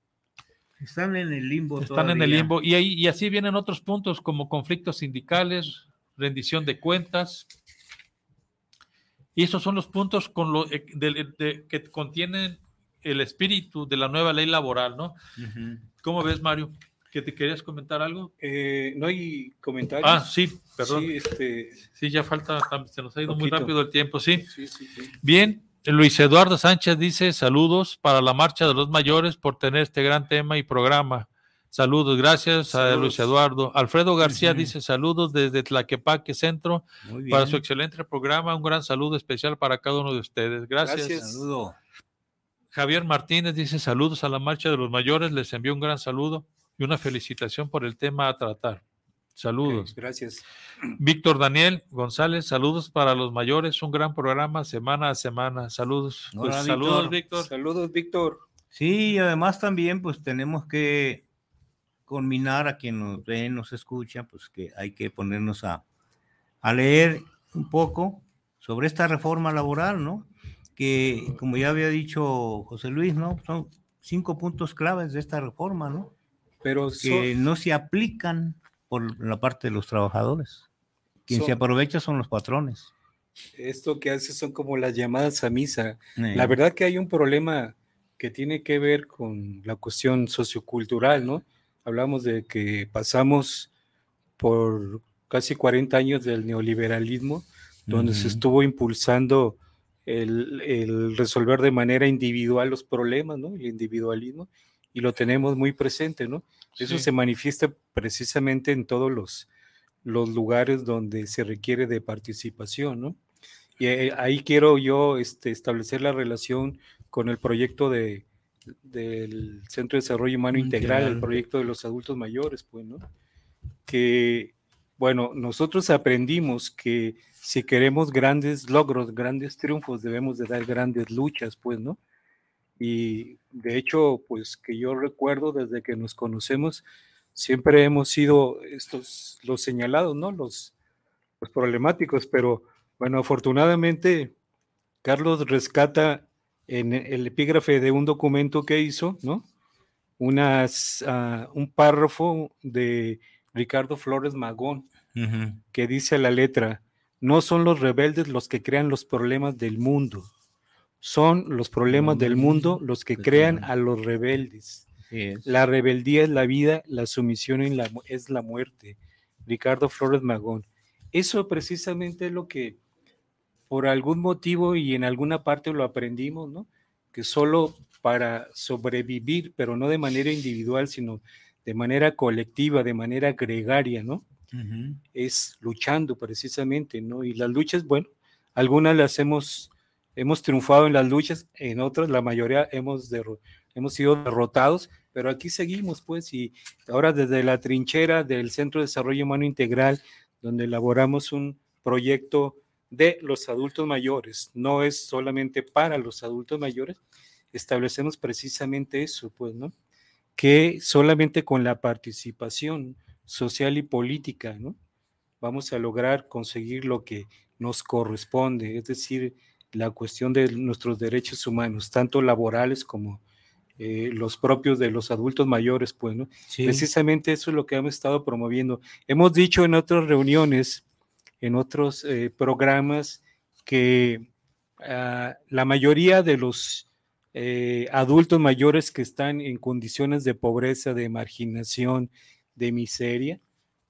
Están en el limbo. están en el limbo. Y, ahí, y así vienen otros puntos como conflictos sindicales, rendición de cuentas. Y esos son los puntos con lo, eh, de- que contienen el espíritu de la nueva ley laboral, ¿no? ¿Cómo ves, Mario? ¿Que te querías comentar algo? Eh, no hay comentarios. Ah, sí, perdón. Sí, este, Sí, ya falta, se nos ha ido muy rápido el tiempo, sí. sí, sí, sí. Bien, Luis Eduardo Sánchez dice saludos para la marcha de los mayores por tener este gran tema y programa. Saludos, gracias a. Luis Eduardo. Alfredo García dice saludos desde Tlaquepaque Centro Muy bien. para su excelente programa. Un gran saludo especial para cada uno de ustedes. Gracias. Gracias. Saludo. Javier Martínez dice saludos a la marcha de los mayores. Les envío un gran saludo y una felicitación por el tema a tratar. Saludos. Gracias. Víctor Daniel González, saludos para los mayores, un gran programa semana a semana. Saludos. Pues, saludos, Víctor. Víctor. Saludos, Víctor. Sí, y además también pues tenemos que combinar a quien nos ve, nos escucha, pues que hay que ponernos a, a leer un poco sobre esta reforma laboral, ¿no? Que como ya había dicho José Luis, ¿no? Son cinco puntos claves de esta reforma, ¿no? Pero Que son- no se aplican por la parte de los trabajadores. Quien se Son- aprovecha son los patrones. esto que hace son como las llamadas a misa. Eh, La verdad que hay un problema que tiene que ver con la cuestión sociocultural, ¿no? Hablamos de que pasamos por casi 40 años del neoliberalismo, donde se Ujú. estuvo impulsando el, el resolver de manera individual los problemas, ¿no? El individualismo. Y lo tenemos muy presente, ¿no? Eso Sí. se manifiesta precisamente en todos los, los lugares donde se requiere de participación, ¿no? Y eh, ahí quiero yo este, establecer la relación con el proyecto de, del Centro de Desarrollo Humano Integral, el proyecto de los adultos mayores, pues, ¿no? Que, bueno, nosotros aprendimos que si queremos grandes logros, grandes triunfos, debemos de dar grandes luchas, pues, ¿no? Y de hecho, pues que yo recuerdo desde que nos conocemos, siempre hemos sido estos, los señalados, ¿no? Los, los problemáticos, pero bueno, afortunadamente, Carlos rescata en el epígrafe de un documento que hizo, ¿no? Unas, ah, un párrafo de Ricardo Flores Magón, que dice la letra, no son los rebeldes los que crean los problemas del mundo, son los problemas del mundo los que crean a los rebeldes. La rebeldía es la vida, la sumisión en la mu- es la muerte. Ricardo Flores Magón. Eso precisamente es lo que por algún motivo y en alguna parte lo aprendimos, ¿no? Que solo para sobrevivir, pero no de manera individual, sino de manera colectiva, de manera gregaria, ¿no? Es luchando precisamente, ¿no? Y las luchas, bueno, algunas las hemos, hemos triunfado en las luchas, en otras la mayoría hemos, hemos sido derrotados, pero aquí seguimos, pues, y ahora desde la trinchera del Centro de Desarrollo Humano Integral, donde elaboramos un proyecto de los adultos mayores, no es solamente para los adultos mayores, establecemos precisamente eso, pues, ¿no? Que solamente con la participación social y política, ¿no? Vamos a lograr conseguir lo que nos corresponde, es decir, la cuestión de nuestros derechos humanos, tanto laborales como eh, los propios de los adultos mayores, pues, ¿no? Sí. Precisamente eso es lo que hemos estado promoviendo. Hemos dicho en otras reuniones, en otros eh, programas, que ah, la mayoría de los eh, adultos mayores que están en condiciones de pobreza, de marginación, de miseria,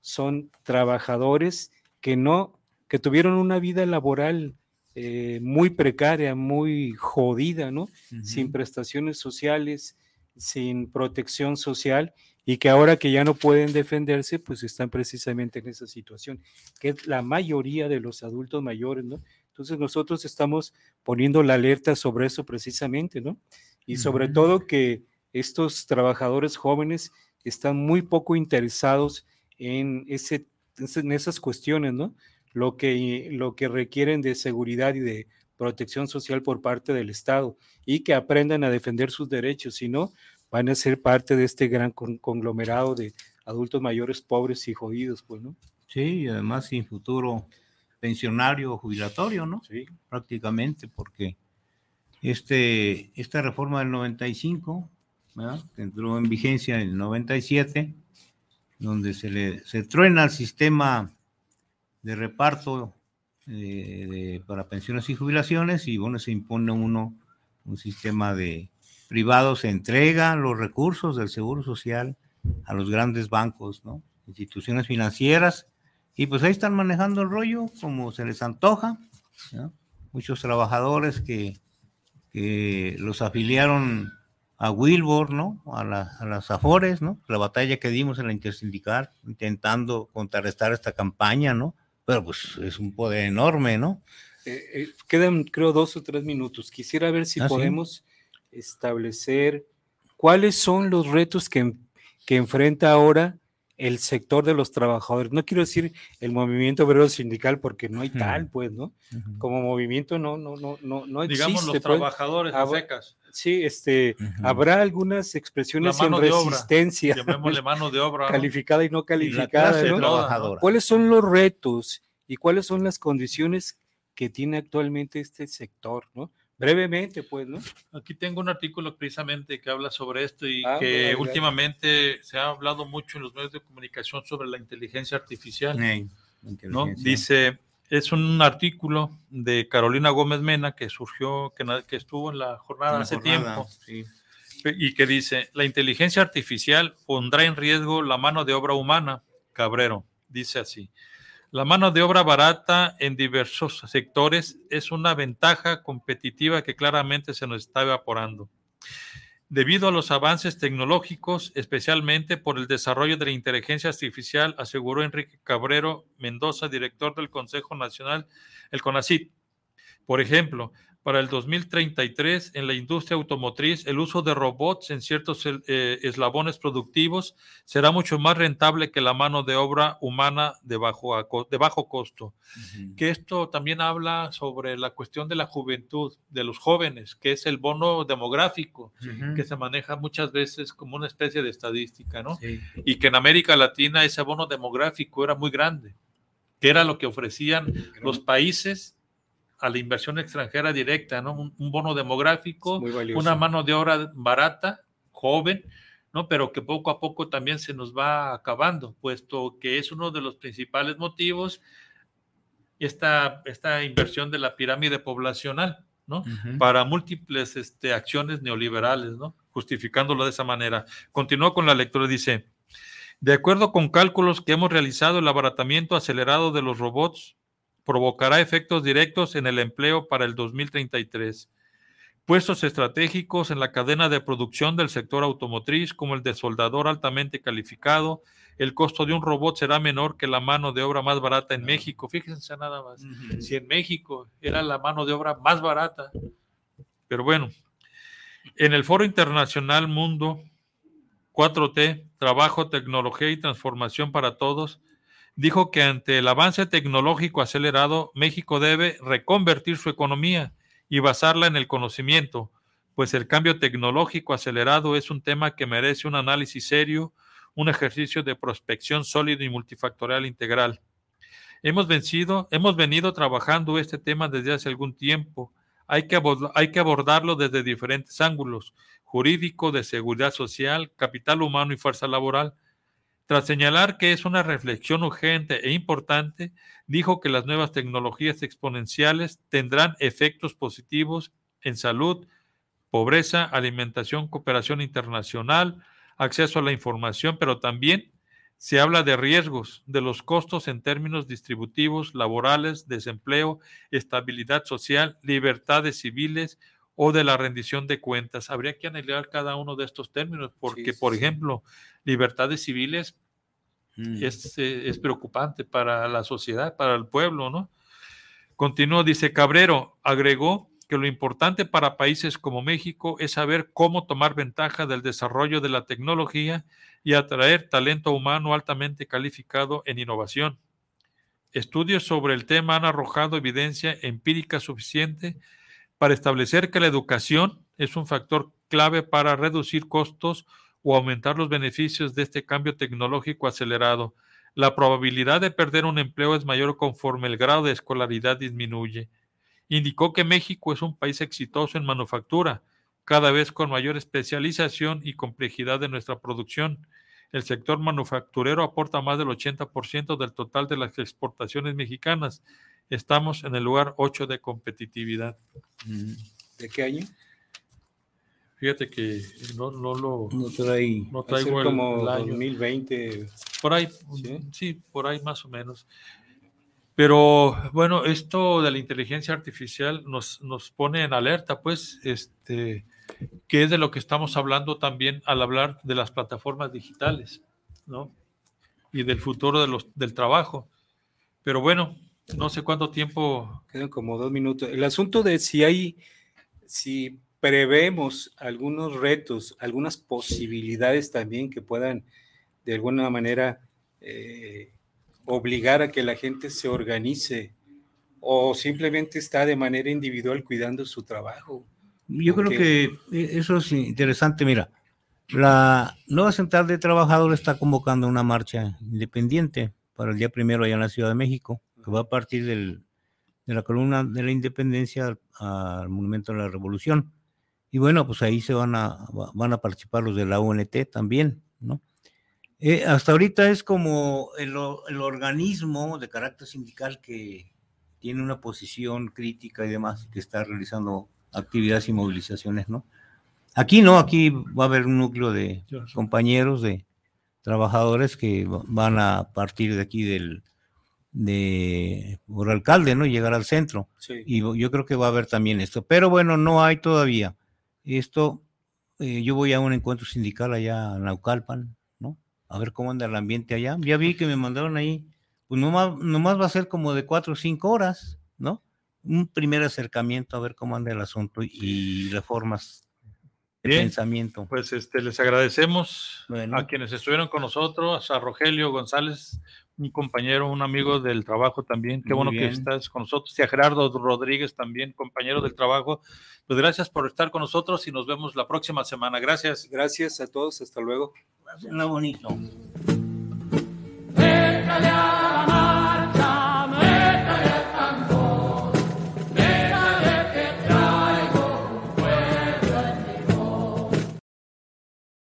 son trabajadores que no, que tuvieron una vida laboral eh, muy precaria, muy jodida, ¿no? Sin prestaciones sociales, sin protección social y que ahora que ya no pueden defenderse, pues están precisamente en esa situación, que es la mayoría de los adultos mayores, ¿no? Entonces nosotros estamos poniendo la alerta sobre eso precisamente, ¿no? Y sobre todo que estos trabajadores jóvenes están muy poco interesados en, ese, en esas cuestiones, ¿no? Lo que, lo que requieren de seguridad y de protección social por parte del Estado y que aprendan a defender sus derechos, si no, van a ser parte de este gran con- conglomerado de adultos mayores pobres y jodidos, pues, ¿no? Sí, y además sin futuro pensionario o jubilatorio, ¿no? Sí. Prácticamente, porque este, esta reforma del 95, ¿verdad? que entró en vigencia en el 97, donde se le se truena el sistema de reparto eh, de- para pensiones y jubilaciones y bueno, se impone uno un sistema de privado, se entrega los recursos del Seguro Social a los grandes bancos, ¿no? instituciones financieras, y pues ahí están manejando el rollo como se les antoja. Muchos trabajadores que, que los afiliaron a Wilbur, ¿no? A, la- a las Afores, ¿no? La batalla que dimos en la intersindical, intentando contrarrestar esta campaña, ¿no? Pero pues es un poder enorme, ¿no? Eh, eh, quedan, creo, dos o tres minutos. Quisiera ver si Ah, sí. podemos establecer cuáles son los retos que, que enfrenta ahora el sector de los trabajadores. No quiero decir el movimiento obrero sindical porque no hay tal, pues, ¿no? Como movimiento no, no, no, no, no existe. Digamos los pues. trabajadores a secas. Sí, este, habrá algunas expresiones en resistencia. Llamémosle mano de obra, ¿no? Calificada y no calificada. ¿no? ¿Cuáles son los retos y cuáles son las condiciones que tiene actualmente este sector, ¿no? Brevemente, pues, ¿no? Aquí tengo un artículo precisamente que habla sobre esto y Ah, que mira, mira. últimamente se ha hablado mucho en los medios de comunicación sobre la inteligencia artificial. ¿no? Dice, es un artículo de Carolina Gómez Mena que surgió, que, que estuvo en la jornada hace jornada, tiempo, sí. y que dice, la inteligencia artificial pondrá en riesgo la mano de obra humana. Cabrero, dice así. La mano de obra barata en diversos sectores es una ventaja competitiva que claramente se nos está evaporando. Debido a los avances tecnológicos, especialmente por el desarrollo de la inteligencia artificial, aseguró Enrique Cabrero Mendoza, director del Consejo Nacional, el CONACIT. Por ejemplo, para el 2033 en la industria automotriz, el uso de robots en ciertos eh, eslabones productivos será mucho más rentable que la mano de obra humana de bajo, de bajo costo. Que esto también habla sobre la cuestión de la juventud, de los jóvenes, que es el bono demográfico, que se maneja muchas veces como una especie de estadística, ¿no? Y que en América Latina ese bono demográfico era muy grande, que era lo que ofrecían los países a la inversión extranjera directa, ¿no? Un, bono demográfico, una mano de obra barata, joven, ¿no? Pero que poco a poco también se nos va acabando, puesto que es uno de los principales motivos esta, esta inversión de la pirámide poblacional, ¿no? Para múltiples este, acciones neoliberales, ¿no? Justificándolo de esa manera. Continúa con la lectura, dice, de acuerdo con cálculos que hemos realizado, el abaratamiento acelerado de los robots provocará efectos directos en el empleo para el 2033. Puestos estratégicos en la cadena de producción del sector automotriz, como el de soldador altamente calificado, el costo de un robot será menor que la mano de obra más barata en México. Fíjense nada más, si en México era la mano de obra más barata. Pero bueno, en el Foro Internacional Mundo 4T, Trabajo, Tecnología y Transformación para Todos, dijo que ante el avance tecnológico acelerado, México debe reconvertir su economía y basarla en el conocimiento, pues el cambio tecnológico acelerado es un tema que merece un análisis serio, un ejercicio de prospección sólido y multifactorial integral. Hemos vencido, hemos venido trabajando este tema desde hace algún tiempo. Hay que, hay que abordarlo desde diferentes ángulos, jurídico, de seguridad social, capital humano y fuerza laboral tras señalar que es una reflexión urgente e importante, dijo que las nuevas tecnologías exponenciales tendrán efectos positivos en salud, pobreza, alimentación, cooperación internacional, acceso a la información, pero también se habla de riesgos, de los costos en términos distributivos, laborales, desempleo, estabilidad social, libertades civiles, o de la rendición de cuentas. Habría que analizar cada uno de estos términos, porque, por ejemplo, libertades civiles mm. es, eh, es, preocupante para la sociedad, para el pueblo, ¿no? Continuó, dice Cabrero, agregó que lo importante para países como México es saber cómo tomar ventaja del desarrollo de la tecnología y atraer talento humano altamente calificado en innovación. Estudios sobre el tema han arrojado evidencia empírica suficiente para establecer que la educación es un factor clave para reducir costos o aumentar los beneficios de este cambio tecnológico acelerado. La probabilidad de perder un empleo es mayor conforme el grado de escolaridad disminuye. Indicó que México es un país exitoso en manufactura, cada vez con mayor especialización y complejidad de nuestra producción. El sector manufacturero aporta más del 80% del total de las exportaciones mexicanas Estamos en el lugar 8 de competitividad. ¿De qué año? Fíjate que no, no lo no, trae, no traigo el, como 2020. Por ahí, ¿Sí? por ahí más o menos. Pero bueno, esto de la inteligencia artificial nos, nos pone en alerta, pues, este, que es de lo que estamos hablando también al hablar de las plataformas digitales, ¿no? Y del futuro de los, del trabajo. Pero bueno, no sé cuánto tiempo. Quedan como dos minutos. El asunto de si hay, si prevemos algunos retos, algunas posibilidades también que puedan de alguna manera eh, obligar a que la gente se organice o simplemente está de manera individual cuidando su trabajo. Yo creo que e, eso es interesante. Mira, la nueva central de trabajadores está convocando una marcha independiente para el día primero allá en la Ciudad de México que va a partir del, de la columna de la independencia al, Monumento de la Revolución. Y bueno, pues ahí se van a, van a participar los de la UNT también, ¿no? Eh, hasta ahorita es como el, el, organismo de carácter sindical que tiene una posición crítica y demás, que está realizando actividades y movilizaciones, ¿no? Aquí no, aquí va a haber un núcleo de compañeros, de trabajadores que van a partir de aquí del, de por alcalde, ¿no? Llegar al centro. Y yo creo que va a haber también esto. Pero bueno, no hay todavía. Esto eh, yo voy a un encuentro sindical allá en Naucalpan, ¿no? A ver cómo anda el ambiente allá. Ya vi que me mandaron ahí, pues nomás, nomás va a ser como de cuatro o cinco horas, ¿no? Un primer acercamiento a ver cómo anda el asunto y reformas de Bien, pensamiento. Pues este, les agradecemos Bueno. a quienes estuvieron con nosotros, a Rogelio González, un compañero, un amigo del trabajo también. Qué Muy bueno bien. que estás con nosotros. Y a Gerardo Rodríguez también, compañero del trabajo. Pues gracias por estar con nosotros y nos vemos la próxima semana. Gracias. Gracias a todos. Hasta luego. Lo bonito.